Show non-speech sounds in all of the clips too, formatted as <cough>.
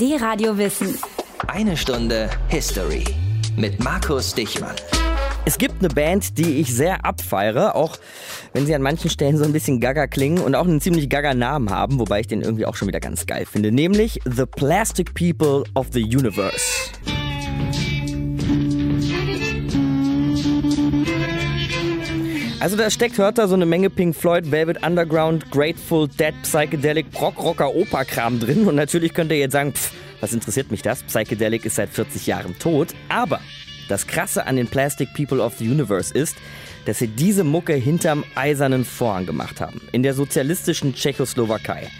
Die Radio Wissen. Eine Stunde History mit Markus Dichmann. Es gibt eine Band, die ich sehr abfeiere, auch wenn sie an manchen Stellen so ein bisschen gaga klingen und auch einen ziemlich gaga Namen haben, wobei ich den irgendwie auch schon wieder ganz geil finde, nämlich The Plastic People of the Universe. Also da steckt, hört da so eine Menge Pink Floyd, Velvet Underground, Grateful Dead, Psychedelic, Rock, Rocker, Opa-Kram drin. Und natürlich könnt ihr jetzt sagen, pff, was interessiert mich das? Psychedelic ist seit 40 Jahren tot. Aber das Krasse an den Plastic People of the Universe ist, dass sie diese Mucke hinterm eisernen Vorhang gemacht haben. In der sozialistischen Tschechoslowakei.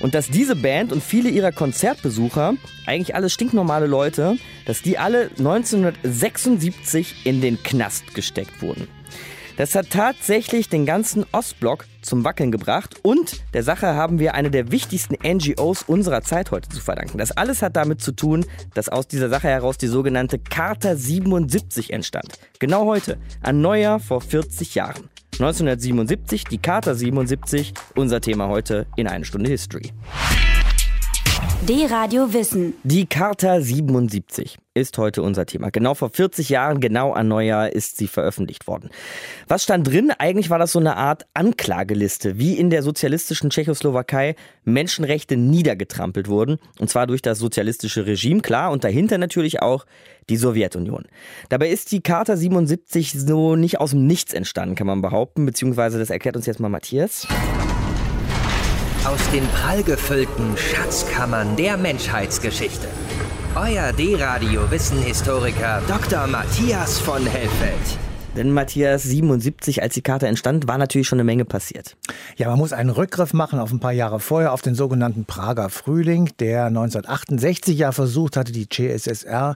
Und dass diese Band und viele ihrer Konzertbesucher, eigentlich alles stinknormale Leute, dass die alle 1976 in den Knast gesteckt wurden. Das hat tatsächlich den ganzen Ostblock zum Wackeln gebracht und der Sache haben wir eine der wichtigsten NGOs unserer Zeit heute zu verdanken. Das alles hat damit zu tun, dass aus dieser Sache heraus die sogenannte Charta 77 entstand. Genau heute, an Neujahr vor 40 Jahren. 1977, die Charta 77, unser Thema heute in eine Stunde History. Die Radio Wissen. Die Charta 77 ist heute unser Thema. Genau vor 40 Jahren, genau an Neujahr, ist sie veröffentlicht worden. Was stand drin? Eigentlich war das so eine Art Anklageliste, wie in der sozialistischen Tschechoslowakei Menschenrechte niedergetrampelt wurden. Und zwar durch das sozialistische Regime, klar, und dahinter natürlich auch die Sowjetunion. Dabei ist die Charta 77 so nicht aus dem Nichts entstanden, kann man behaupten, beziehungsweise das erklärt uns jetzt mal Matthias. Aus den prallgefüllten Schatzkammern der Menschheitsgeschichte. Euer D-Radio Wissenhistoriker Dr. Matthias von Hellfeld. Denn Matthias 77, als die Karte entstand, war natürlich schon eine Menge passiert. Ja, man muss einen Rückgriff machen auf ein paar Jahre vorher, auf den sogenannten Prager Frühling, der 1968 ja versucht hatte, die CSSR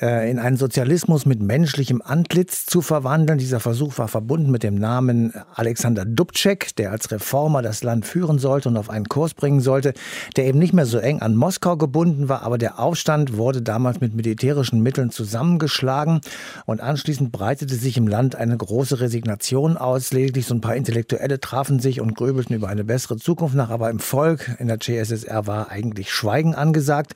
äh, in einen Sozialismus mit menschlichem Antlitz zu verwandeln. Dieser Versuch war verbunden mit dem Namen Alexander Dubček, der als Reformer das Land führen sollte und auf einen Kurs bringen sollte, der eben nicht mehr so eng an Moskau gebunden war, aber der Aufstand wurde damals mit militärischen Mitteln zusammengeschlagen und anschließend breitete sich im Land eine große Resignation aus. Lediglich so ein paar Intellektuelle trafen sich und grübelten über eine bessere Zukunft nach. Aber im Volk in der CSSR war eigentlich Schweigen angesagt.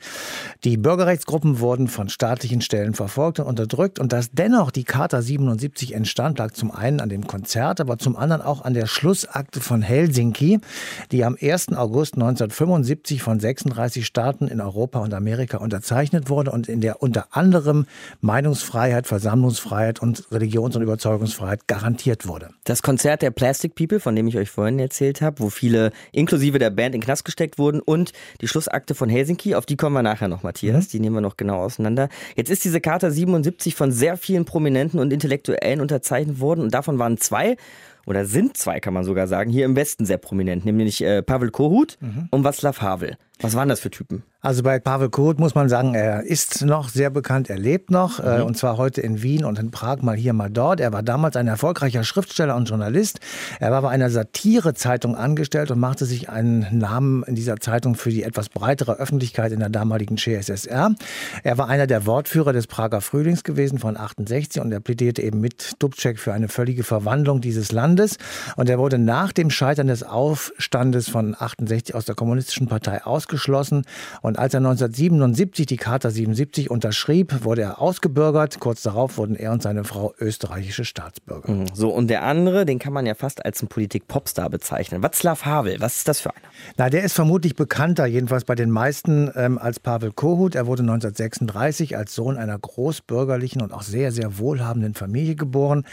Die Bürgerrechtsgruppen wurden von staatlichen Stellen verfolgt und unterdrückt. Und dass dennoch die Charta 77 entstand, lag zum einen an dem Konzert, aber zum anderen auch an der Schlussakte von Helsinki, die am 1. August 1975 von 36 Staaten in Europa und Amerika unterzeichnet wurde und in der unter anderem Meinungsfreiheit, Versammlungsfreiheit und Religions- und Überzeugungsfreiheit garantiert wurde. Das Konzert der Plastic People, von dem ich euch vorhin erzählt habe, wo viele inklusive der Band in Knast gesteckt wurden und die Schlussakte von Helsinki, auf die kommen wir nachher noch, Matthias, mhm. die nehmen wir noch genau auseinander. Jetzt ist diese Charta 77 von sehr vielen Prominenten und Intellektuellen unterzeichnet worden und davon waren zwei oder sind zwei, kann man sogar sagen, hier im Westen sehr prominent, nämlich äh, Pavel Kohut mhm. und Václav Havel. Was waren das für Typen? Also bei Pavel Koht muss man sagen, er ist noch sehr bekannt, er lebt noch, äh, mhm. und zwar heute in Wien und in Prag, mal hier, mal dort. Er war damals ein erfolgreicher Schriftsteller und Journalist. Er war bei einer Satirezeitung angestellt und machte sich einen Namen in dieser Zeitung für die etwas breitere Öffentlichkeit in der damaligen CSSR. Er war einer der Wortführer des Prager Frühlings gewesen von 68 und er plädierte eben mit Dubček für eine völlige Verwandlung dieses Landes. Und er wurde nach dem Scheitern des Aufstandes von 68 aus der Kommunistischen Partei ausgeschlossen. Und und als er 1977 die Charta 77 unterschrieb, wurde er ausgebürgert. Kurz darauf wurden er und seine Frau österreichische Staatsbürger. Mhm. So, und der andere, den kann man ja fast als einen Politik-Popstar bezeichnen. Václav Havel, was ist das für einer? Na, der ist vermutlich bekannter, jedenfalls bei den meisten, ähm, als Pavel Kohut. Er wurde 1936 als Sohn einer großbürgerlichen und auch sehr, sehr wohlhabenden Familie geboren.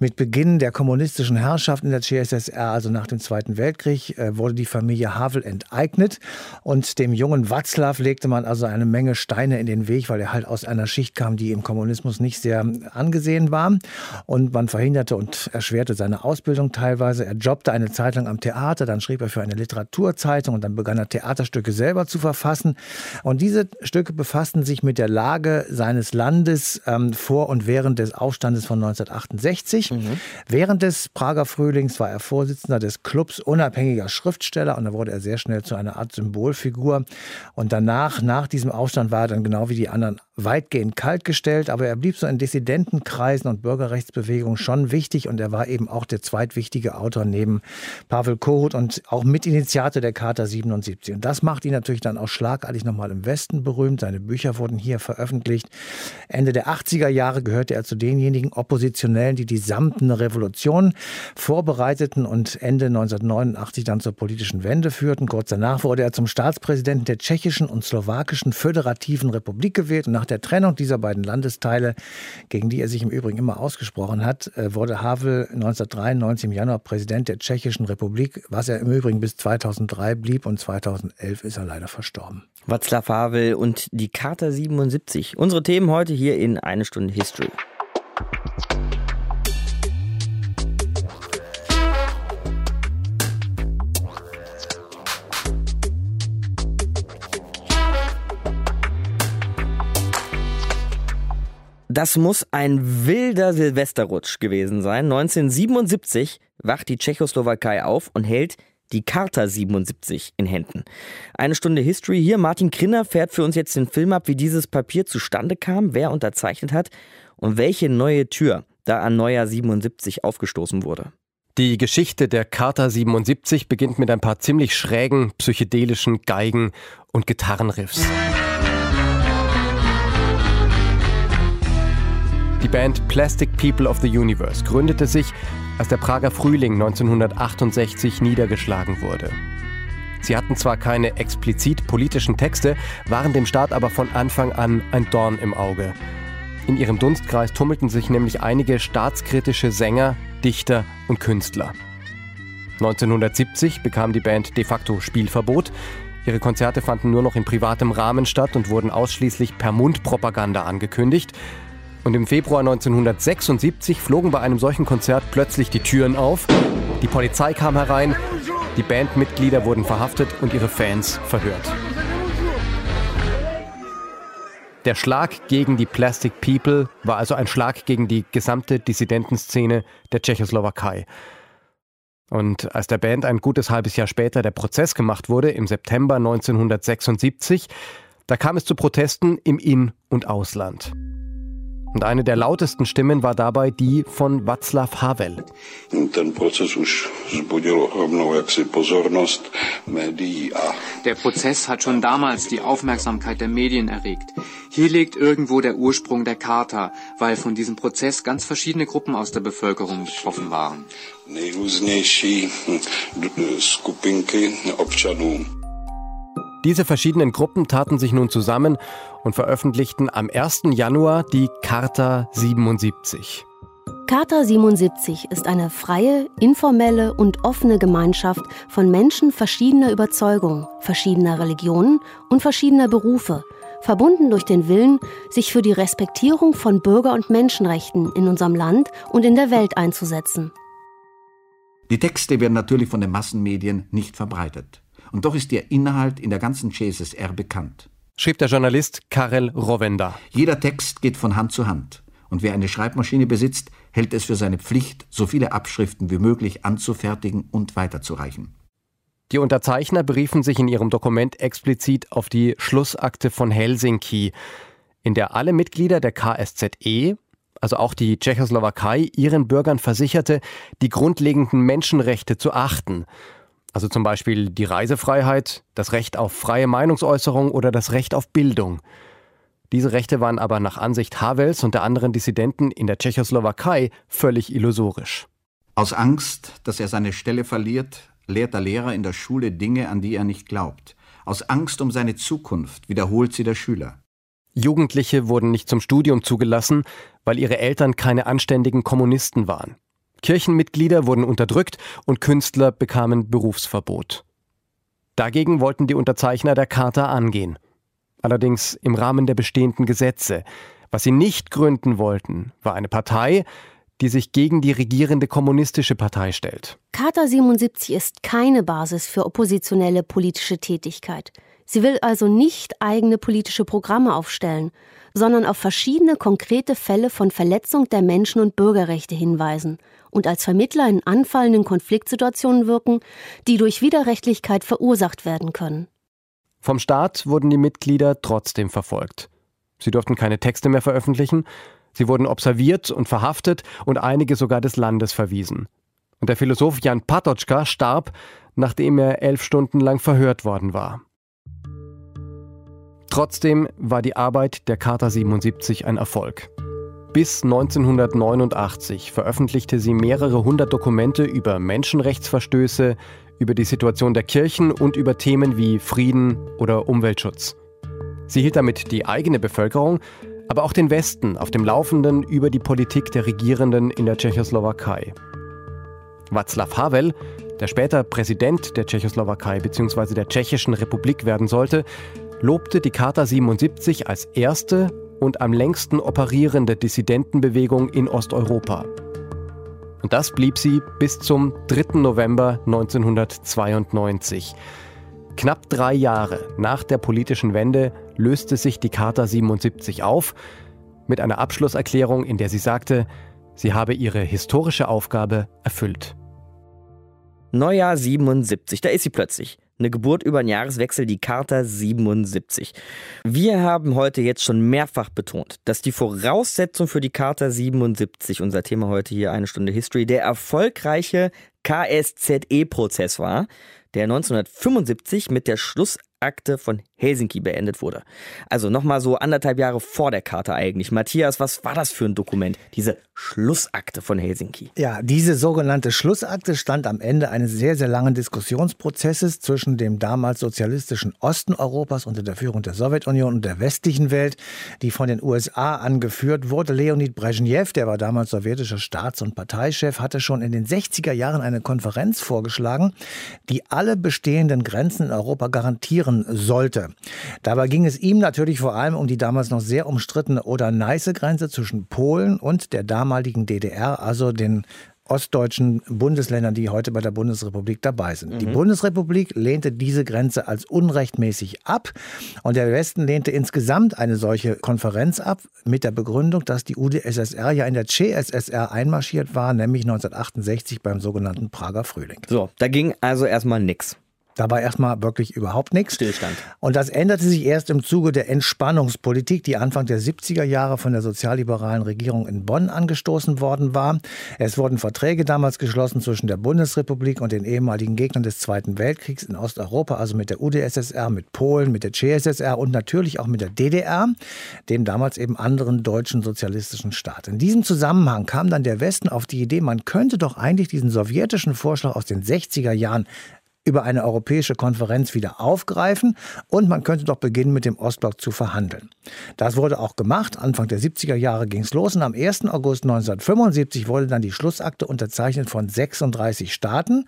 Mit Beginn der kommunistischen Herrschaft in der CSSR, also nach dem Zweiten Weltkrieg, äh, wurde die Familie Havel enteignet und dem jungen Václav legte man also eine Menge Steine in den Weg, weil er halt aus einer Schicht kam, die im Kommunismus nicht sehr angesehen war. Und man verhinderte und erschwerte seine Ausbildung teilweise. Er jobbte eine Zeit lang am Theater, dann schrieb er für eine Literaturzeitung und dann begann er Theaterstücke selber zu verfassen. Und diese Stücke befassten sich mit der Lage seines Landes ähm, vor und während des Aufstandes von 1968. Mhm. Während des Prager Frühlings war er Vorsitzender des Clubs unabhängiger Schriftsteller und da wurde er sehr schnell zu einer Art Symbolfigur. Und danach, nach diesem Aufstand, war er dann genau wie die anderen weitgehend kaltgestellt, aber er blieb so in Dissidentenkreisen und Bürgerrechtsbewegungen schon wichtig und er war eben auch der zweitwichtige Autor neben Pavel Korut und auch Mitinitiator der Charta 77. Und das macht ihn natürlich dann auch schlagartig nochmal im Westen berühmt. Seine Bücher wurden hier veröffentlicht. Ende der 80er Jahre gehörte er zu denjenigen Oppositionellen, die die samtene Revolution vorbereiteten und Ende 1989 dann zur politischen Wende führten. Kurz danach wurde er zum Staatspräsidenten der tschechischen und slowakischen föderativen Republik gewählt und nach der Trennung dieser beiden Landesteile, gegen die er sich im Übrigen immer ausgesprochen hat, äh, wurde Havel 1993 im Januar Präsident der Tschechischen Republik, was er im Übrigen bis 2003 blieb und 2011 ist er leider verstorben. Václav Havel und die Charta 77. Unsere Themen heute hier in Eine Stunde History. Das muss ein wilder Silvesterrutsch gewesen sein. 1977 wacht die Tschechoslowakei auf und hält die Charta 77 in Händen. Eine Stunde History hier. Martin Krinner fährt für uns jetzt den Film ab, wie dieses Papier zustande kam, wer unterzeichnet hat und welche neue Tür da an Neujahr 77 aufgestoßen wurde. Die Geschichte der Charta 77 beginnt mit ein paar ziemlich schrägen psychedelischen Geigen und Gitarrenriffs. Die Band Plastic People of the Universe gründete sich, als der Prager Frühling 1968 niedergeschlagen wurde. Sie hatten zwar keine explizit politischen Texte, waren dem Staat aber von Anfang an ein Dorn im Auge. In ihrem Dunstkreis tummelten sich nämlich einige staatskritische Sänger, Dichter und Künstler. 1970 bekam die Band de facto Spielverbot. Ihre Konzerte fanden nur noch in privatem Rahmen statt und wurden ausschließlich per Mundpropaganda angekündigt. Und im Februar 1976 flogen bei einem solchen Konzert plötzlich die Türen auf. Die Polizei kam herein, die Bandmitglieder wurden verhaftet und ihre Fans verhört. Der Schlag gegen die Plastic People war also ein Schlag gegen die gesamte Dissidentenszene der Tschechoslowakei. Und als der Band ein gutes halbes Jahr später der Prozess gemacht wurde, im September 1976, da kam es zu Protesten im In- und Ausland. Und eine der lautesten Stimmen war dabei die von Václav Havel. Der Prozess hat schon damals die Aufmerksamkeit der Medien erregt. Hier liegt irgendwo der Ursprung der Charta, weil von diesem Prozess ganz verschiedene Gruppen aus der Bevölkerung betroffen waren. Diese verschiedenen Gruppen taten sich nun zusammen und veröffentlichten am 1. Januar die Charta 77. Charta 77 ist eine freie, informelle und offene Gemeinschaft von Menschen verschiedener Überzeugung, verschiedener Religionen und verschiedener Berufe, verbunden durch den Willen, sich für die Respektierung von Bürger- und Menschenrechten in unserem Land und in der Welt einzusetzen. Die Texte werden natürlich von den Massenmedien nicht verbreitet. Und doch ist ihr Inhalt in der ganzen CSSR bekannt. Schrieb der Journalist Karel Rovenda. Jeder Text geht von Hand zu Hand. Und wer eine Schreibmaschine besitzt, hält es für seine Pflicht, so viele Abschriften wie möglich anzufertigen und weiterzureichen. Die Unterzeichner beriefen sich in ihrem Dokument explizit auf die Schlussakte von Helsinki, in der alle Mitglieder der KSZE, also auch die Tschechoslowakei, ihren Bürgern versicherte, die grundlegenden Menschenrechte zu achten also zum Beispiel die Reisefreiheit, das Recht auf freie Meinungsäußerung oder das Recht auf Bildung. Diese Rechte waren aber nach Ansicht Havels und der anderen Dissidenten in der Tschechoslowakei völlig illusorisch. Aus Angst, dass er seine Stelle verliert, lehrt der Lehrer in der Schule Dinge, an die er nicht glaubt. Aus Angst um seine Zukunft wiederholt sie der Schüler. Jugendliche wurden nicht zum Studium zugelassen, weil ihre Eltern keine anständigen Kommunisten waren. Kirchenmitglieder wurden unterdrückt und Künstler bekamen Berufsverbot. Dagegen wollten die Unterzeichner der Charta angehen. Allerdings im Rahmen der bestehenden Gesetze. Was sie nicht gründen wollten, war eine Partei, die sich gegen die regierende kommunistische Partei stellt. Charta 77 ist keine Basis für oppositionelle politische Tätigkeit. Sie will also nicht eigene politische Programme aufstellen, sondern auf verschiedene konkrete Fälle von Verletzung der Menschen- und Bürgerrechte hinweisen und als Vermittler in anfallenden Konfliktsituationen wirken, die durch Widerrechtlichkeit verursacht werden können. Vom Staat wurden die Mitglieder trotzdem verfolgt. Sie durften keine Texte mehr veröffentlichen, sie wurden observiert und verhaftet und einige sogar des Landes verwiesen. Und der Philosoph Jan Patočka starb, nachdem er elf Stunden lang verhört worden war. Trotzdem war die Arbeit der Charta 77 ein Erfolg. Bis 1989 veröffentlichte sie mehrere hundert Dokumente über Menschenrechtsverstöße, über die Situation der Kirchen und über Themen wie Frieden oder Umweltschutz. Sie hielt damit die eigene Bevölkerung, aber auch den Westen auf dem Laufenden über die Politik der Regierenden in der Tschechoslowakei. Václav Havel, der später Präsident der Tschechoslowakei bzw. der Tschechischen Republik werden sollte, lobte die Charta 77 als erste und am längsten operierende Dissidentenbewegung in Osteuropa. Und das blieb sie bis zum 3. November 1992. Knapp drei Jahre nach der politischen Wende löste sich die Charta 77 auf mit einer Abschlusserklärung, in der sie sagte, sie habe ihre historische Aufgabe erfüllt. Neujahr 77, da ist sie plötzlich. Eine Geburt über den Jahreswechsel, die Charta 77. Wir haben heute jetzt schon mehrfach betont, dass die Voraussetzung für die Charta 77, unser Thema heute hier eine Stunde History, der erfolgreiche KSZE-Prozess war, der 1975 mit der Schluss Akte von Helsinki beendet wurde. Also nochmal so anderthalb Jahre vor der Charta eigentlich. Matthias, was war das für ein Dokument, diese Schlussakte von Helsinki? Ja, diese sogenannte Schlussakte stand am Ende eines sehr, sehr langen Diskussionsprozesses zwischen dem damals sozialistischen Osten Europas unter der Führung der Sowjetunion und der westlichen Welt, die von den USA angeführt wurde. Leonid Brezhnev, der war damals sowjetischer Staats- und Parteichef, hatte schon in den 60er Jahren eine Konferenz vorgeschlagen, die alle bestehenden Grenzen in Europa garantieren passieren Dabei ging es ihm natürlich vor allem um die damals noch sehr umstrittene Oder-Neiße-Grenze zwischen Polen und der damaligen DDR, also den ostdeutschen Bundesländern, die heute bei der Bundesrepublik dabei sind. Mhm. Die Bundesrepublik lehnte diese Grenze als unrechtmäßig ab und der Westen lehnte insgesamt eine solche Konferenz ab mit der Begründung, dass die UdSSR ja in der CSSR einmarschiert war, nämlich 1968 beim sogenannten Prager Frühling. So, da ging also erstmal nichts. Da war erstmal wirklich überhaupt nichts. Stillstand. Und das änderte sich erst im Zuge der Entspannungspolitik, die Anfang der 70er Jahre von der sozialliberalen Regierung in Bonn angestoßen worden war. Es wurden Verträge damals geschlossen zwischen der Bundesrepublik und den ehemaligen Gegnern des Zweiten Weltkriegs in Osteuropa, also mit der UdSSR, mit Polen, mit der CSSR und natürlich auch mit der DDR, dem damals eben anderen deutschen sozialistischen Staat. In diesem Zusammenhang kam dann der Westen auf die Idee, man könnte doch eigentlich diesen sowjetischen Vorschlag aus den 60er Jahren über eine europäische Konferenz wieder aufgreifen und man könnte doch beginnen, mit dem Ostblock zu verhandeln. Das wurde auch gemacht. Anfang der 70er Jahre ging es los und am 1. August 1975 wurde dann die Schlussakte unterzeichnet von 36 Staaten,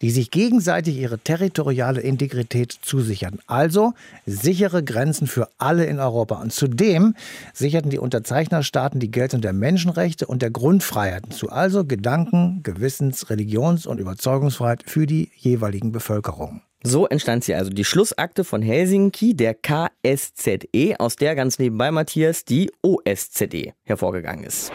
die sich gegenseitig ihre territoriale Integrität zusicherten. Also sichere Grenzen für alle in Europa. Und zudem sicherten die Unterzeichnerstaaten die Geltung der Menschenrechte und der Grundfreiheiten zu, also Gedanken, Gewissens, Religions- und Überzeugungsfreiheit für die jeweiligen Bevölkerung. So entstand sie also die Schlussakte von Helsinki, der KSZE, aus der ganz nebenbei Matthias die OSZE hervorgegangen ist.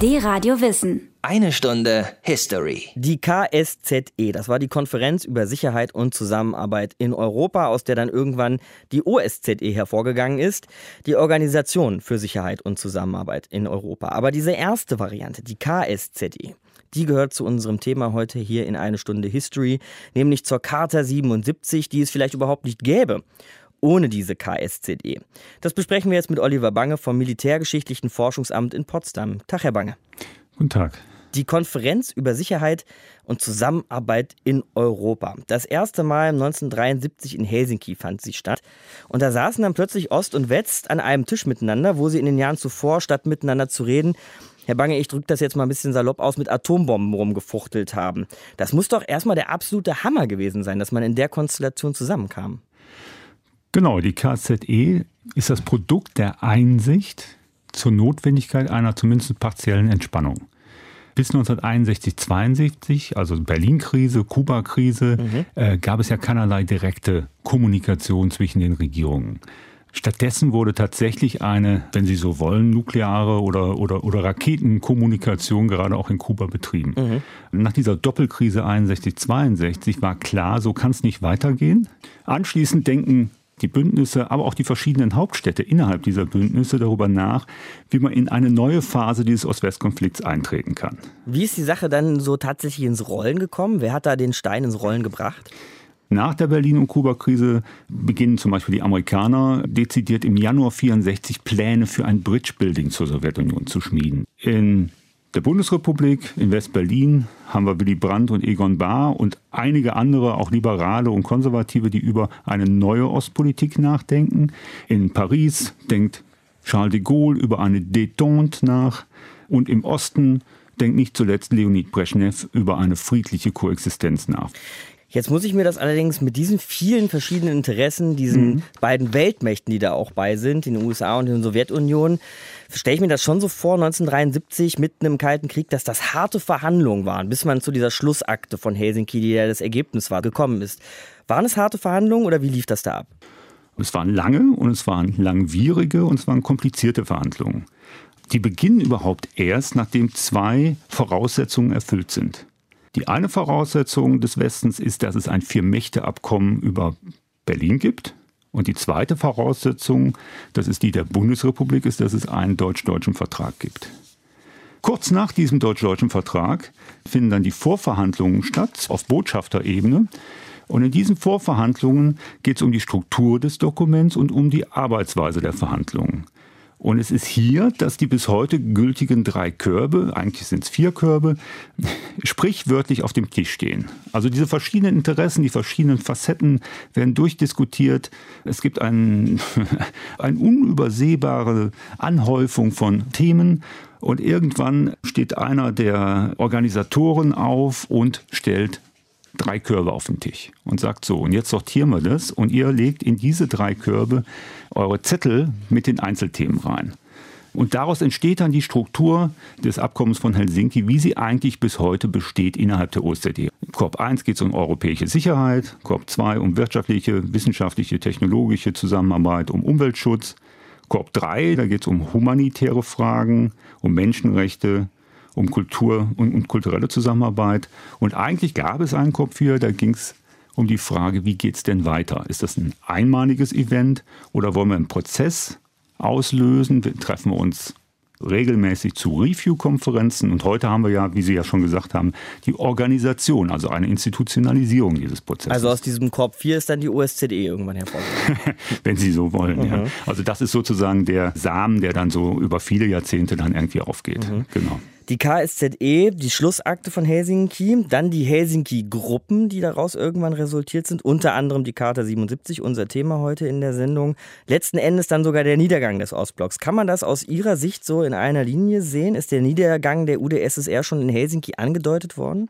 Die Radio Wissen. Eine Stunde History. Die KSZE, das war die Konferenz über Sicherheit und Zusammenarbeit in Europa, aus der dann irgendwann die OSZE hervorgegangen ist, die Organisation für Sicherheit und Zusammenarbeit in Europa. Aber diese erste Variante, die KSZE, die gehört zu unserem Thema heute hier in eine Stunde History, nämlich zur Charta 77, die es vielleicht überhaupt nicht gäbe ohne diese KSZE. Das besprechen wir jetzt mit Oliver Bange vom Militärgeschichtlichen Forschungsamt in Potsdam. Tag, Herr Bange. Guten Tag. Die Konferenz über Sicherheit und Zusammenarbeit in Europa. Das erste Mal 1973 in Helsinki fand sie statt. Und da saßen dann plötzlich Ost und West an einem Tisch miteinander, wo sie in den Jahren zuvor, statt miteinander zu reden, Herr Bange, ich drücke das jetzt mal ein bisschen salopp aus, mit Atombomben rumgefuchtelt haben. Das muss doch erstmal der absolute Hammer gewesen sein, dass man in der Konstellation zusammenkam. Genau, die KZE ist das Produkt der Einsicht, zur Notwendigkeit einer zumindest partiellen Entspannung. Bis 1961, 62, also Berlin-Krise, Kuba-Krise, mhm. äh, gab es ja keinerlei direkte Kommunikation zwischen den Regierungen. Stattdessen wurde tatsächlich eine, wenn Sie so wollen, nukleare oder, oder, oder Raketenkommunikation gerade auch in Kuba betrieben. Mhm. Nach dieser Doppelkrise 61-62 war klar, so kann es nicht weitergehen. Anschließend denken die Bündnisse, aber auch die verschiedenen Hauptstädte innerhalb dieser Bündnisse darüber nach, wie man in eine neue Phase dieses Ost-West-Konflikts eintreten kann. Wie ist die Sache dann so tatsächlich ins Rollen gekommen? Wer hat da den Stein ins Rollen gebracht? Nach der Berlin- und Kuba-Krise beginnen zum Beispiel die Amerikaner dezidiert im Januar 64 Pläne für ein Bridge-Building zur Sowjetunion zu schmieden. In der Bundesrepublik, in West-Berlin, haben wir Willy Brandt und Egon Bahr und einige andere, auch Liberale und Konservative, die über eine neue Ostpolitik nachdenken. In Paris denkt Charles de Gaulle über eine Détente nach. Und im Osten denkt nicht zuletzt Leonid Brezhnev über eine friedliche Koexistenz nach. Jetzt muss ich mir das allerdings mit diesen vielen verschiedenen Interessen, diesen mhm. beiden Weltmächten, die da auch bei sind, den USA und der Sowjetunion, stelle ich mir das schon so vor, 1973 mitten im Kalten Krieg, dass das harte Verhandlungen waren, bis man zu dieser Schlussakte von Helsinki, die ja das Ergebnis war, gekommen ist. Waren es harte Verhandlungen oder wie lief das da ab? Es waren lange und es waren langwierige und es waren komplizierte Verhandlungen. Die beginnen überhaupt erst, nachdem zwei Voraussetzungen erfüllt sind. Die eine Voraussetzung des Westens ist, dass es ein Vier-Mächte-Abkommen über Berlin gibt. Und die zweite Voraussetzung, das ist die der Bundesrepublik, ist, dass es einen deutsch-deutschen Vertrag gibt. Kurz nach diesem deutsch-deutschen Vertrag finden dann die Vorverhandlungen statt auf Botschafterebene. Und in diesen Vorverhandlungen geht es um die Struktur des Dokuments und um die Arbeitsweise der Verhandlungen. Und es ist hier, dass die bis heute gültigen drei Körbe, eigentlich sind es vier Körbe, <laughs> sprichwörtlich auf dem Tisch stehen. Also diese verschiedenen Interessen, die verschiedenen Facetten werden durchdiskutiert. Es gibt ein, <laughs> eine unübersehbare Anhäufung von Themen. Und irgendwann steht einer der Organisatoren auf und stellt drei Körbe auf den Tisch und sagt so, und jetzt sortieren wir das und ihr legt in diese drei Körbe eure Zettel mit den Einzelthemen rein. Und daraus entsteht dann die Struktur des Abkommens von Helsinki, wie sie eigentlich bis heute besteht innerhalb der OSZE. Korb 1 geht es um europäische Sicherheit, Korb 2 um wirtschaftliche, wissenschaftliche, technologische Zusammenarbeit, um Umweltschutz. Korb 3, da geht es um humanitäre Fragen, um Menschenrechte, um Kultur und, und kulturelle Zusammenarbeit. Und eigentlich gab es einen Kopf hier, da ging es um die Frage, wie geht es denn weiter? Ist das ein einmaliges Event oder wollen wir einen Prozess auslösen? Wir treffen uns regelmäßig zu Review-Konferenzen und heute haben wir ja, wie Sie ja schon gesagt haben, die Organisation, also eine Institutionalisierung dieses Prozesses. Also aus diesem Korb 4 ist dann die OSZE irgendwann hervorgegangen. <laughs> Wenn Sie so wollen, mhm. ja. Also das ist sozusagen der Samen, der dann so über viele Jahrzehnte dann irgendwie aufgeht. Mhm. Genau die KSZE, die Schlussakte von Helsinki, dann die Helsinki-Gruppen, die daraus irgendwann resultiert sind, unter anderem die Charta 77, unser Thema heute in der Sendung. Letzten Endes dann sogar der Niedergang des Ostblocks. Kann man das aus Ihrer Sicht so in einer Linie sehen? Ist der Niedergang der UdSSR schon in Helsinki angedeutet worden?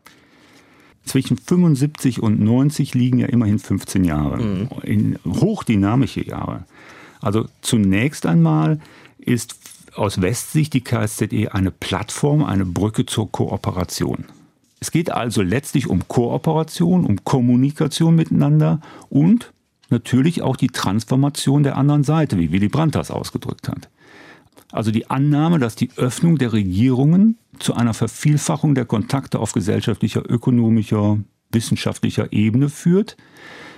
Zwischen 75 und 90 liegen ja immerhin 15 Jahre, mhm. in hochdynamische Jahre. Also zunächst einmal ist aus Westsicht die KSZE eine Plattform, eine Brücke zur Kooperation. Es geht also letztlich um Kooperation, um Kommunikation miteinander und natürlich auch die Transformation der anderen Seite, wie Willy Brandt das ausgedrückt hat. Also die Annahme, dass die Öffnung der Regierungen zu einer Vervielfachung der Kontakte auf gesellschaftlicher, ökonomischer, wissenschaftlicher Ebene führt,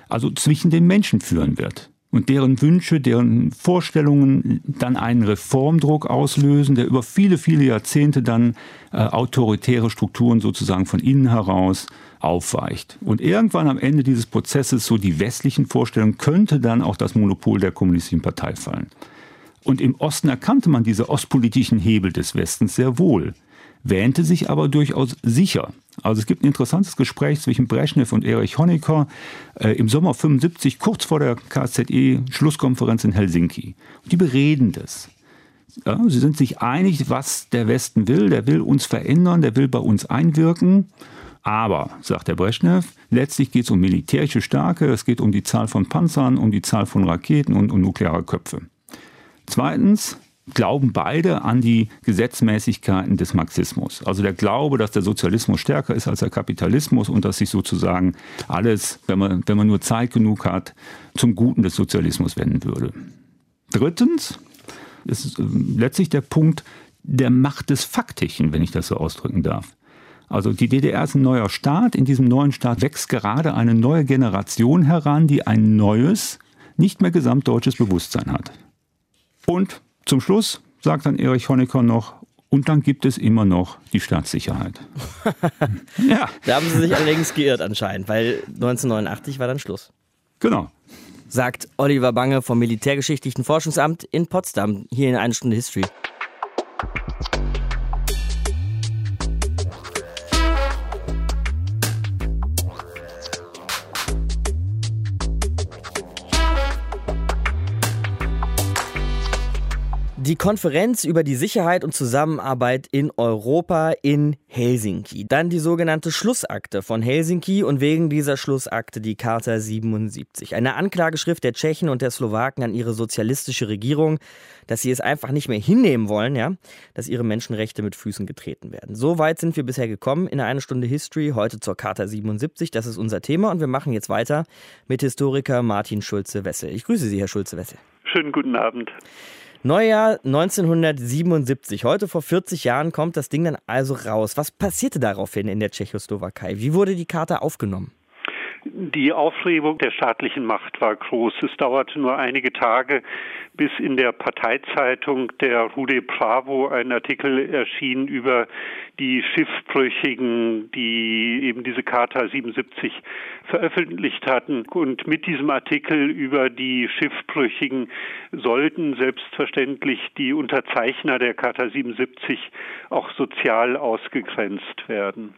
also zwischen den Menschen führen wird und deren Wünsche, deren Vorstellungen dann einen Reformdruck auslösen, der über viele, viele Jahrzehnte dann äh, autoritäre Strukturen sozusagen von innen heraus aufweicht. Und irgendwann am Ende dieses Prozesses, so die westlichen Vorstellungen, könnte dann auch das Monopol der kommunistischen Partei fallen. Und im Osten erkannte man diese ostpolitischen Hebel des Westens sehr wohl wähnte sich aber durchaus sicher. Also es gibt ein interessantes Gespräch zwischen Brezhnev und Erich Honecker äh, im Sommer 75, kurz vor der KZE-Schlusskonferenz in Helsinki. Und die bereden das. Ja, sie sind sich einig, was der Westen will. Der will uns verändern, der will bei uns einwirken. Aber, sagt der Brezhnev, letztlich geht es um militärische Stärke, es geht um die Zahl von Panzern, um die Zahl von Raketen und um nukleare Köpfe. Zweitens, glauben beide an die Gesetzmäßigkeiten des Marxismus. Also der Glaube, dass der Sozialismus stärker ist als der Kapitalismus und dass sich sozusagen alles, wenn man, wenn man nur Zeit genug hat, zum Guten des Sozialismus wenden würde. Drittens ist äh, letztlich der Punkt der Macht des Faktischen, wenn ich das so ausdrücken darf. Also die DDR ist ein neuer Staat. In diesem neuen Staat wächst gerade eine neue Generation heran, die ein neues, nicht mehr gesamtdeutsches Bewusstsein hat. Und zum Schluss sagt dann Erich Honecker noch, und dann gibt es immer noch die Staatssicherheit. <laughs> ja. Da haben Sie sich allerdings geirrt anscheinend, weil 1989 war dann Schluss. Genau. Sagt Oliver Bange vom Militärgeschichtlichen Forschungsamt in Potsdam, hier in einer Stunde History. Die Konferenz über die Sicherheit und Zusammenarbeit in Europa in Helsinki. Dann die sogenannte Schlussakte von Helsinki und wegen dieser Schlussakte die Charta 77. Eine Anklageschrift der Tschechen und der Slowaken an ihre sozialistische Regierung, dass sie es einfach nicht mehr hinnehmen wollen, ja, dass ihre Menschenrechte mit Füßen getreten werden. So weit sind wir bisher gekommen in einer Stunde History, heute zur Charta 77. Das ist unser Thema und wir machen jetzt weiter mit Historiker Martin Schulze-Wessel. Ich grüße Sie, Herr Schulze-Wessel. Schönen guten Abend. Neujahr 1977. Heute vor 40 Jahren kommt das Ding dann also raus. Was passierte daraufhin in der Tschechoslowakei? Wie wurde die Karte aufgenommen? Die Aufregung der staatlichen Macht war groß. Es dauerte nur einige Tage, bis in der Parteizeitung der Rude Bravo ein Artikel erschien über die Schiffbrüchigen, die eben diese Charta 77 veröffentlicht hatten. Und mit diesem Artikel über die Schiffbrüchigen sollten selbstverständlich die Unterzeichner der Charta 77 auch sozial ausgegrenzt werden.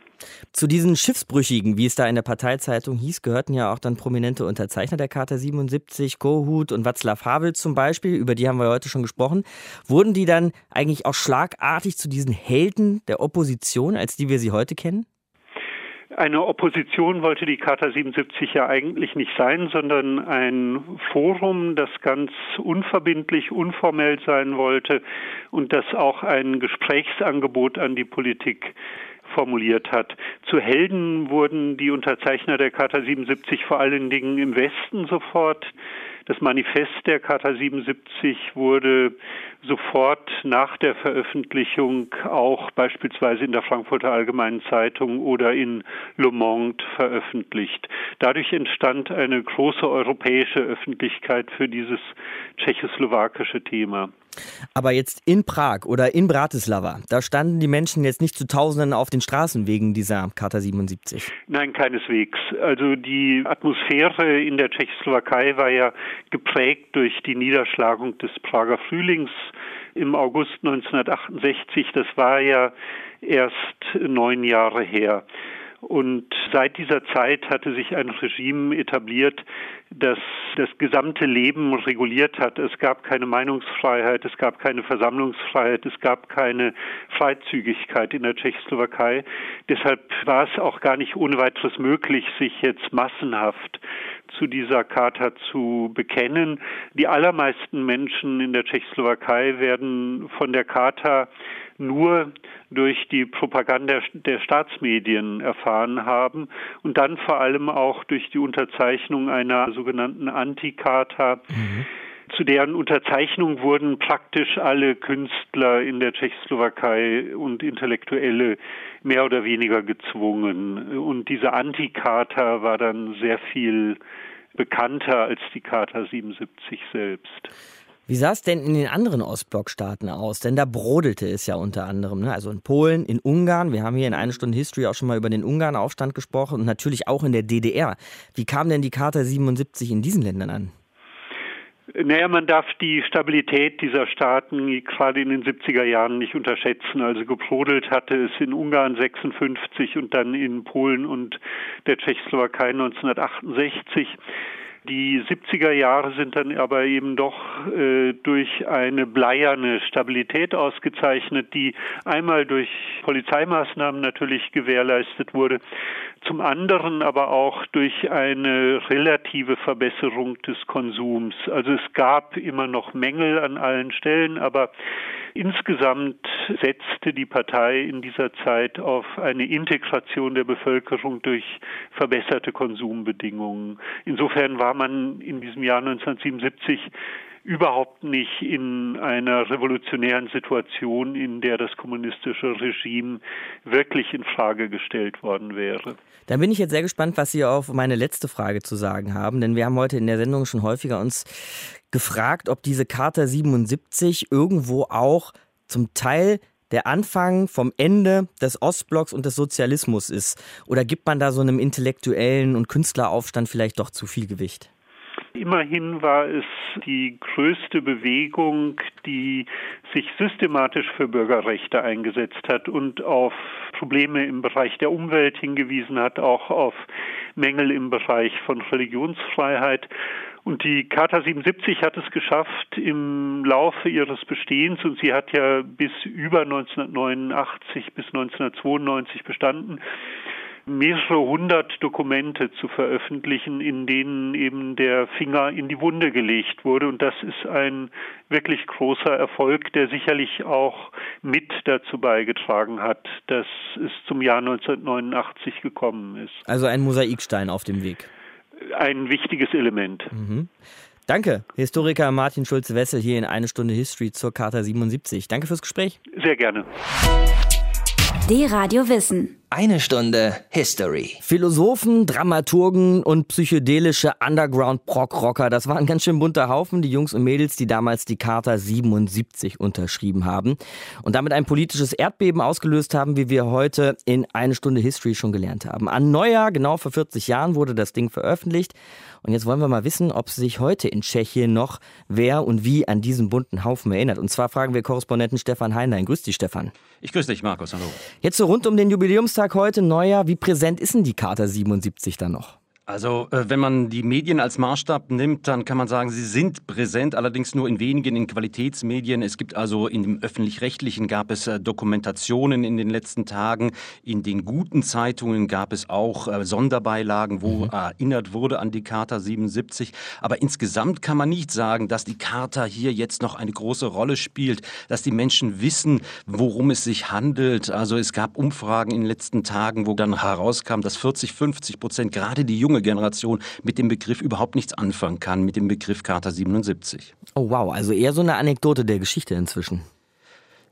Zu diesen Schiffsbrüchigen, wie es da in der Parteizeitung hieß, gehörten ja auch dann prominente Unterzeichner der Charta 77, Kohut und Václav Havel zum Beispiel, über die haben wir heute schon gesprochen. Wurden die dann eigentlich auch schlagartig zu diesen Helden der Opposition, als die wir sie heute kennen? Eine Opposition wollte die Charta 77 ja eigentlich nicht sein, sondern ein Forum, das ganz unverbindlich, unformell sein wollte und das auch ein Gesprächsangebot an die Politik formuliert hat. Zu Helden wurden die Unterzeichner der Charta 77 vor allen Dingen im Westen sofort. Das Manifest der Charta 77 wurde sofort nach der Veröffentlichung auch beispielsweise in der Frankfurter Allgemeinen Zeitung oder in Le Monde veröffentlicht. Dadurch entstand eine große europäische Öffentlichkeit für dieses tschechoslowakische Thema. Aber jetzt in Prag oder in Bratislava, da standen die Menschen jetzt nicht zu Tausenden auf den Straßen wegen dieser Charta 77. Nein, keineswegs. Also die Atmosphäre in der Tschechoslowakei war ja geprägt durch die Niederschlagung des Prager Frühlings im August 1968. Das war ja erst neun Jahre her. Und seit dieser Zeit hatte sich ein Regime etabliert, das das gesamte Leben reguliert hat. Es gab keine Meinungsfreiheit, es gab keine Versammlungsfreiheit, es gab keine Freizügigkeit in der Tschechoslowakei. Deshalb war es auch gar nicht ohne weiteres möglich, sich jetzt massenhaft zu dieser Charta zu bekennen. Die allermeisten Menschen in der Tschechoslowakei werden von der Charta nur durch die Propaganda der Staatsmedien erfahren haben und dann vor allem auch durch die Unterzeichnung einer sogenannten Anti-Charta. Mhm. Zu deren Unterzeichnung wurden praktisch alle Künstler in der Tschechoslowakei und Intellektuelle mehr oder weniger gezwungen. Und diese Anti-Charta war dann sehr viel bekannter als die Charta 77 selbst. Wie sah es denn in den anderen Ostblockstaaten aus? Denn da brodelte es ja unter anderem. Ne? Also in Polen, in Ungarn. Wir haben hier in einer Stunde History auch schon mal über den Ungarn-Aufstand gesprochen und natürlich auch in der DDR. Wie kam denn die Charta 77 in diesen Ländern an? Naja, man darf die Stabilität dieser Staaten gerade in den 70er Jahren nicht unterschätzen. Also gebrodelt hatte es in Ungarn 56 und dann in Polen und der Tschechoslowakei 1968. Die 70er Jahre sind dann aber eben doch äh, durch eine bleierne Stabilität ausgezeichnet, die einmal durch Polizeimaßnahmen natürlich gewährleistet wurde, zum anderen aber auch durch eine relative Verbesserung des Konsums. Also es gab immer noch Mängel an allen Stellen, aber insgesamt setzte die Partei in dieser Zeit auf eine Integration der Bevölkerung durch verbesserte Konsumbedingungen. Insofern war man in diesem Jahr 1977 überhaupt nicht in einer revolutionären Situation, in der das kommunistische Regime wirklich in Frage gestellt worden wäre. Dann bin ich jetzt sehr gespannt, was Sie auf meine letzte Frage zu sagen haben, denn wir haben heute in der Sendung schon häufiger uns gefragt, ob diese Charta 77 irgendwo auch zum Teil der Anfang vom Ende des Ostblocks und des Sozialismus ist? Oder gibt man da so einem intellektuellen und Künstleraufstand vielleicht doch zu viel Gewicht? Immerhin war es die größte Bewegung, die sich systematisch für Bürgerrechte eingesetzt hat und auf Probleme im Bereich der Umwelt hingewiesen hat, auch auf Mängel im Bereich von Religionsfreiheit. Und die Charta 77 hat es geschafft im Laufe ihres Bestehens und sie hat ja bis über 1989 bis 1992 bestanden, mehrere hundert Dokumente zu veröffentlichen, in denen eben der Finger in die Wunde gelegt wurde. Und das ist ein wirklich großer Erfolg, der sicherlich auch mit dazu beigetragen hat, dass es zum Jahr 1989 gekommen ist. Also ein Mosaikstein auf dem Weg. Ein wichtiges Element. Mhm. Danke, Historiker Martin Schulze-Wessel hier in Eine Stunde History zur Charta 77. Danke fürs Gespräch. Sehr gerne. D-Radio Wissen. Eine Stunde History. Philosophen, Dramaturgen und psychedelische Underground-Prog-Rocker, das war ein ganz schön bunter Haufen, die Jungs und Mädels, die damals die Charta 77 unterschrieben haben und damit ein politisches Erdbeben ausgelöst haben, wie wir heute in Eine Stunde History schon gelernt haben. An Neujahr, genau vor 40 Jahren, wurde das Ding veröffentlicht und jetzt wollen wir mal wissen, ob sich heute in Tschechien noch wer und wie an diesen bunten Haufen erinnert. Und zwar fragen wir Korrespondenten Stefan Heinlein. Grüß dich, Stefan. Ich grüße dich, Markus. Hallo. Jetzt so rund um den Jubiläumstag heute, Neujahr. Wie präsent ist denn die Charta 77 da noch? Also, äh, wenn man die Medien als Maßstab nimmt, dann kann man sagen, sie sind präsent, allerdings nur in wenigen in Qualitätsmedien. Es gibt also in dem öffentlich-rechtlichen gab es äh, Dokumentationen in den letzten Tagen. In den guten Zeitungen gab es auch äh, Sonderbeilagen, wo mhm. erinnert wurde an die Charta 77. Aber insgesamt kann man nicht sagen, dass die Charta hier jetzt noch eine große Rolle spielt, dass die Menschen wissen, worum es sich handelt. Also es gab Umfragen in den letzten Tagen, wo dann herauskam, dass 40, 50 Prozent gerade die junge junge Generation mit dem Begriff überhaupt nichts anfangen kann, mit dem Begriff Charta 77. Oh wow, also eher so eine Anekdote der Geschichte inzwischen.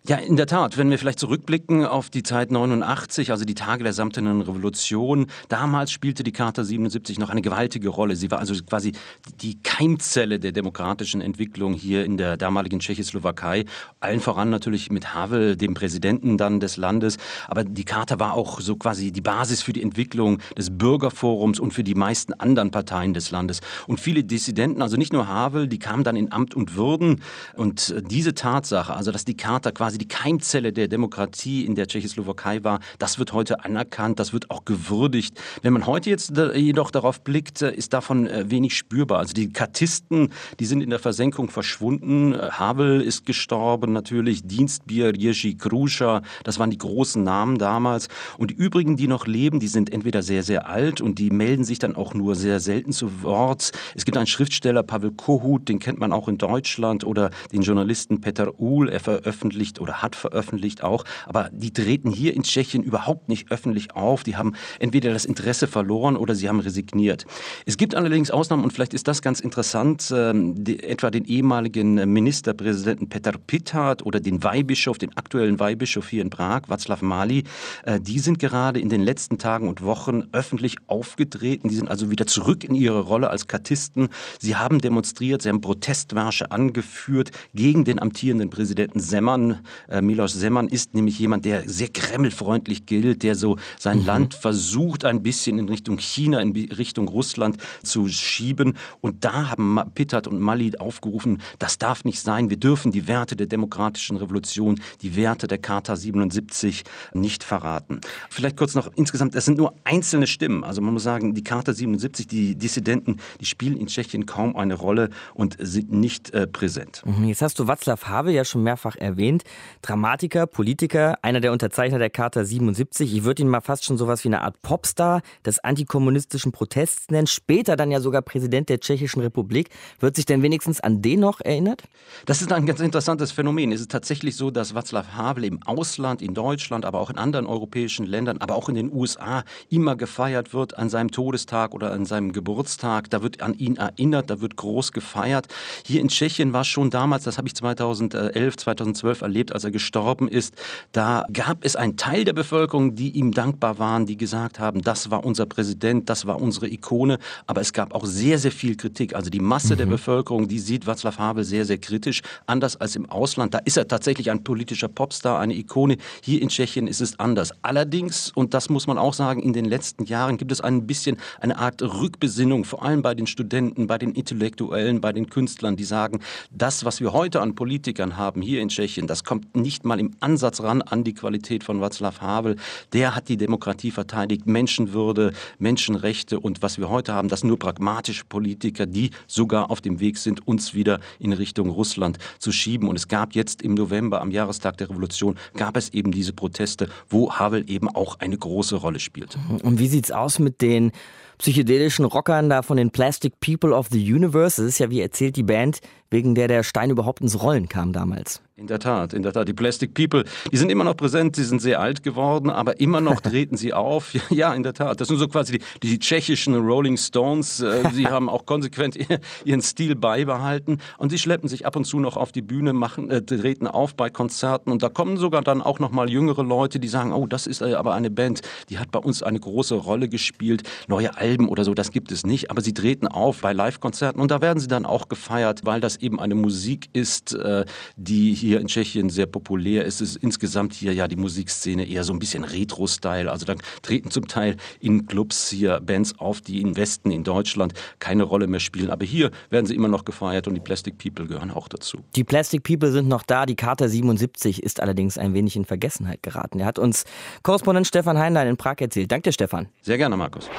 Ja, in der Tat. Wenn wir vielleicht zurückblicken auf die Zeit 89, also die Tage der Samtenen Revolution, damals spielte die Charta 77 noch eine gewaltige Rolle. Sie war also quasi die Keimzelle der demokratischen Entwicklung hier in der damaligen Tschechoslowakei. Allen voran natürlich mit Havel, dem Präsidenten dann des Landes. Aber die Charta war auch so quasi die Basis für die Entwicklung des Bürgerforums und für die meisten anderen Parteien des Landes. Und viele Dissidenten, also nicht nur Havel, die kamen dann in Amt und Würden. Und diese Tatsache, also dass die Charta quasi quasi die Keimzelle der Demokratie in der Tschechoslowakei war, das wird heute anerkannt, das wird auch gewürdigt. Wenn man heute jetzt jedoch darauf blickt, äh, ist davon äh, wenig spürbar. Also die Kartisten, die sind in der Versenkung verschwunden. Äh, Havel ist gestorben natürlich, Dienstbier, Jerzy Kruscha, das waren die großen Namen damals. Und die übrigen, die noch leben, die sind entweder sehr, sehr alt und die melden sich dann auch nur sehr selten zu Wort. Es gibt einen Schriftsteller, Pavel Kohut, den kennt man auch in Deutschland, oder den Journalisten Peter Uhl, er veröffentlicht oder hat veröffentlicht auch, aber die treten hier in Tschechien überhaupt nicht öffentlich auf. Die haben entweder das Interesse verloren oder sie haben resigniert. Es gibt allerdings Ausnahmen und vielleicht ist das ganz interessant, äh, die, etwa den ehemaligen Ministerpräsidenten Peter Pittard oder den Weihbischof, den aktuellen Weihbischof hier in Prag, Václav Mali. Äh, die sind gerade in den letzten Tagen und Wochen öffentlich aufgetreten. Die sind also wieder zurück in ihre Rolle als Kartisten. Sie haben demonstriert, sie haben Protestmärsche angeführt gegen den amtierenden Präsidenten Semmern, äh, Milos Semman ist nämlich jemand, der sehr kremlfreundlich gilt, der so sein mhm. Land versucht, ein bisschen in Richtung China, in Richtung Russland zu schieben. Und da haben Pittert und Mali aufgerufen, das darf nicht sein. Wir dürfen die Werte der demokratischen Revolution, die Werte der Charta 77 nicht verraten. Vielleicht kurz noch insgesamt, es sind nur einzelne Stimmen. Also man muss sagen, die Charta 77, die Dissidenten, die spielen in Tschechien kaum eine Rolle und sind nicht äh, präsent. Mhm, jetzt hast du Václav Havel ja schon mehrfach erwähnt. Dramatiker, Politiker, einer der Unterzeichner der Charta 77. Ich würde ihn mal fast schon sowas wie eine Art Popstar des antikommunistischen Protests nennen. Später dann ja sogar Präsident der Tschechischen Republik. Wird sich denn wenigstens an den noch erinnert? Das ist ein ganz interessantes Phänomen. Es ist tatsächlich so, dass Václav Havel im Ausland, in Deutschland, aber auch in anderen europäischen Ländern, aber auch in den USA immer gefeiert wird an seinem Todestag oder an seinem Geburtstag. Da wird an ihn erinnert, da wird groß gefeiert. Hier in Tschechien war schon damals, das habe ich 2011, 2012 erlebt, als er gestorben ist, da gab es einen Teil der Bevölkerung, die ihm dankbar waren, die gesagt haben, das war unser Präsident, das war unsere Ikone. Aber es gab auch sehr, sehr viel Kritik. Also die Masse mhm. der Bevölkerung, die sieht Václav Havel sehr, sehr kritisch, anders als im Ausland. Da ist er tatsächlich ein politischer Popstar, eine Ikone. Hier in Tschechien ist es anders. Allerdings, und das muss man auch sagen, in den letzten Jahren gibt es ein bisschen eine Art Rückbesinnung, vor allem bei den Studenten, bei den Intellektuellen, bei den Künstlern, die sagen, das, was wir heute an Politikern haben hier in Tschechien, das kommt nicht mal im Ansatz ran an die Qualität von Václav Havel. Der hat die Demokratie verteidigt, Menschenwürde, Menschenrechte und was wir heute haben, das nur pragmatische Politiker, die sogar auf dem Weg sind, uns wieder in Richtung Russland zu schieben. Und es gab jetzt im November, am Jahrestag der Revolution, gab es eben diese Proteste, wo Havel eben auch eine große Rolle spielte. Und wie sieht's aus mit den psychedelischen Rockern da von den Plastic People of the Universe? Das ist ja, wie erzählt die Band, wegen der der Stein überhaupt ins Rollen kam damals. In der Tat, in der Tat. Die Plastic People, die sind immer noch präsent, sie sind sehr alt geworden, aber immer noch treten sie auf. <laughs> Ja, in der Tat. Das sind so quasi die, die tschechischen Rolling Stones. Äh, sie <laughs> haben auch konsequent ihren Stil beibehalten und sie schleppen sich ab und zu noch auf die Bühne, machen, äh, treten auf bei Konzerten und da kommen sogar dann auch noch mal jüngere Leute, die sagen, oh, das ist äh, aber eine Band, die hat bei uns eine große Rolle gespielt. Neue Alben oder so, das gibt es nicht, aber sie treten auf bei Live-Konzerten und da werden sie dann auch gefeiert, weil das eben eine Musik ist, äh, die hier in Tschechien sehr populär ist. Es ist insgesamt hier ja die Musikszene eher so ein bisschen Retro-Style. Also da treten zum Teil in Clubs hier Bands auf, die im Westen, in Deutschland keine Rolle mehr spielen. Aber hier werden sie immer noch gefeiert und die Plastic People gehören auch dazu. Die Plastic People sind noch da. Die Charta 77 ist allerdings ein wenig in Vergessenheit geraten. Er hat uns Korrespondent Stefan Heinlein in Prag erzählt. Danke dir, Stefan. Sehr gerne, Markus.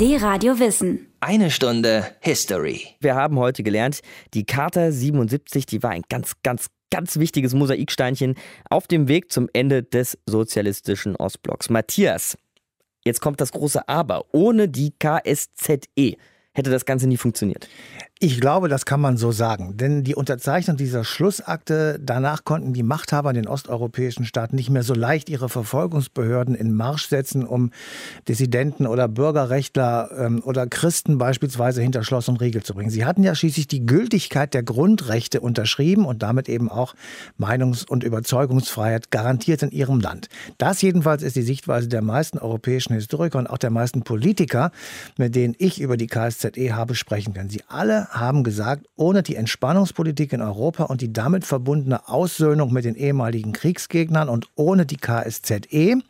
D-Radio Wissen. Eine Stunde History. Wir haben heute gelernt, die Charta 77, die war ein ganz, ganz, ganz wichtiges Mosaiksteinchen auf dem Weg zum Ende des sozialistischen Ostblocks. Matthias, jetzt kommt das große Aber. Ohne die KSZE hätte das Ganze nie funktioniert. Ich glaube, das kann man so sagen. Denn die Unterzeichnung dieser Schlussakte, danach konnten die Machthaber in den osteuropäischen Staaten nicht mehr so leicht ihre Verfolgungsbehörden in Marsch setzen, um Dissidenten oder Bürgerrechtler ähm, oder Christen beispielsweise hinter Schloss und Riegel zu bringen. Sie hatten ja schließlich die Gültigkeit der Grundrechte unterschrieben und damit eben auch Meinungs- und Überzeugungsfreiheit garantiert in ihrem Land. Das jedenfalls ist die Sichtweise der meisten europäischen Historiker und auch der meisten Politiker, mit denen ich über die KSZE habe sprechen können. Sie alle haben gesagt, ohne die Entspannungspolitik in Europa und die damit verbundene Aussöhnung mit den ehemaligen Kriegsgegnern und ohne die KSZE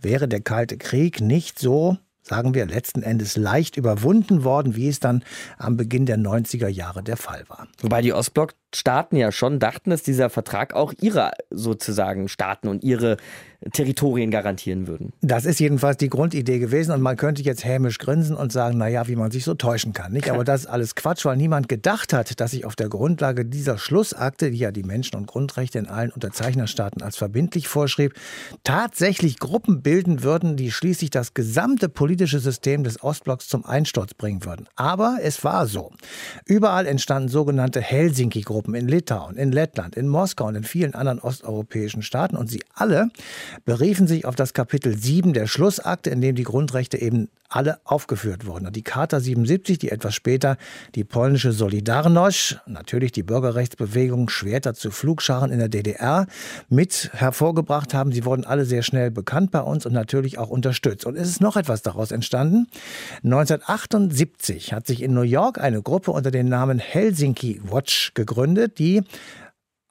wäre der Kalte Krieg nicht so sagen wir, letzten Endes leicht überwunden worden, wie es dann am Beginn der 90er Jahre der Fall war. Wobei die Ostblock-Staaten ja schon dachten, dass dieser Vertrag auch ihre sozusagen Staaten und ihre Territorien garantieren würden. Das ist jedenfalls die Grundidee gewesen und man könnte jetzt hämisch grinsen und sagen, naja, wie man sich so täuschen kann. Nicht? Aber <laughs> das ist alles Quatsch, weil niemand gedacht hat, dass sich auf der Grundlage dieser Schlussakte, die ja die Menschen- und Grundrechte in allen Unterzeichnerstaaten als verbindlich vorschrieb, tatsächlich Gruppen bilden würden, die schließlich das gesamte politische System des Ostblocks zum Einsturz bringen würden. Aber es war so. Überall entstanden sogenannte Helsinki-Gruppen in Litauen, in Lettland, in Moskau und in vielen anderen osteuropäischen Staaten und sie alle beriefen sich auf das Kapitel 7 der Schlussakte, in dem die Grundrechte eben alle aufgeführt wurden. Und die Charta 77, die etwas später die polnische Solidarność, natürlich die Bürgerrechtsbewegung Schwerter zu Flugscharen in der DDR mit hervorgebracht haben, sie wurden alle sehr schnell bekannt bei uns und natürlich auch unterstützt. Und es ist noch etwas daraus entstanden. 1978 hat sich in New York eine Gruppe unter dem Namen Helsinki Watch gegründet, die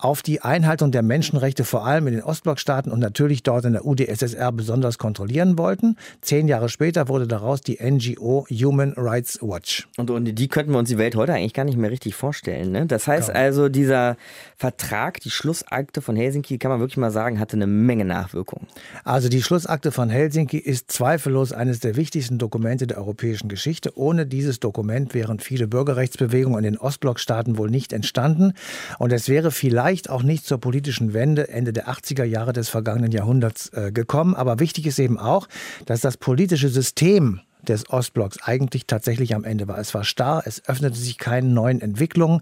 auf die Einhaltung der Menschenrechte vor allem in den Ostblockstaaten und natürlich dort in der UdSSR besonders kontrollieren wollten. Zehn Jahre später wurde daraus die NGO Human Rights Watch. Und ohne die könnten wir uns die Welt heute eigentlich gar nicht mehr richtig vorstellen. Ne? Das heißt Kaum. also, dieser Vertrag, die Schlussakte von Helsinki, kann man wirklich mal sagen, hatte eine Menge Nachwirkungen. Also die Schlussakte von Helsinki ist zweifellos eines der wichtigsten Dokumente der europäischen Geschichte. Ohne dieses Dokument wären viele Bürgerrechtsbewegungen in den Ostblockstaaten wohl nicht entstanden. Und es wäre vielleicht vielleicht auch nicht zur politischen Wende Ende der 80er Jahre des vergangenen Jahrhunderts äh, gekommen. Aber wichtig ist eben auch, dass das politische System des Ostblocks eigentlich tatsächlich am Ende war. Es war starr, es öffnete sich keinen neuen Entwicklungen.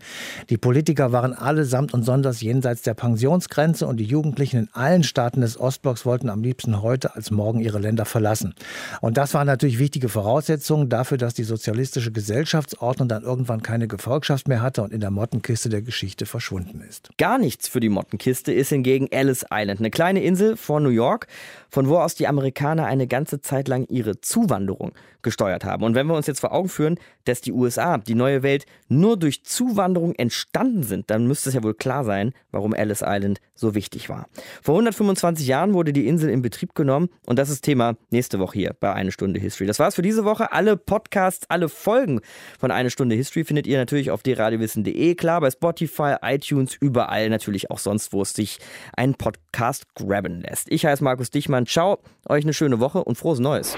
Die Politiker waren allesamt und sonders jenseits der Pensionsgrenze und die Jugendlichen in allen Staaten des Ostblocks wollten am liebsten heute als morgen ihre Länder verlassen. Und das waren natürlich wichtige Voraussetzungen dafür, dass die sozialistische Gesellschaftsordnung dann irgendwann keine Gefolgschaft mehr hatte und in der Mottenkiste der Geschichte verschwunden ist. Gar nichts für die Mottenkiste ist hingegen Ellis Island, eine kleine Insel vor New York, von wo aus die Amerikaner eine ganze Zeit lang ihre Zuwanderung gesteuert haben. Und wenn wir uns jetzt vor Augen führen, dass die USA, die neue Welt, nur durch Zuwanderung entstanden sind, dann müsste es ja wohl klar sein, warum Ellis Island so wichtig war. Vor 125 Jahren wurde die Insel in Betrieb genommen und das ist Thema nächste Woche hier bei Eine Stunde History. Das war's für diese Woche. Alle Podcasts, alle Folgen von Eine Stunde History findet ihr natürlich auf dradiowissen.de, klar bei Spotify, iTunes, überall natürlich auch sonst, wo es sich einen Podcast graben lässt. Ich heiße Markus Dichmann. Ciao, euch eine schöne Woche und frohes Neues.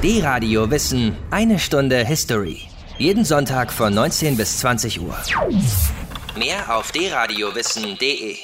D-Radio Wissen, eine Stunde History. Jeden Sonntag von 19 bis 20 Uhr. Mehr auf dradiowissen.de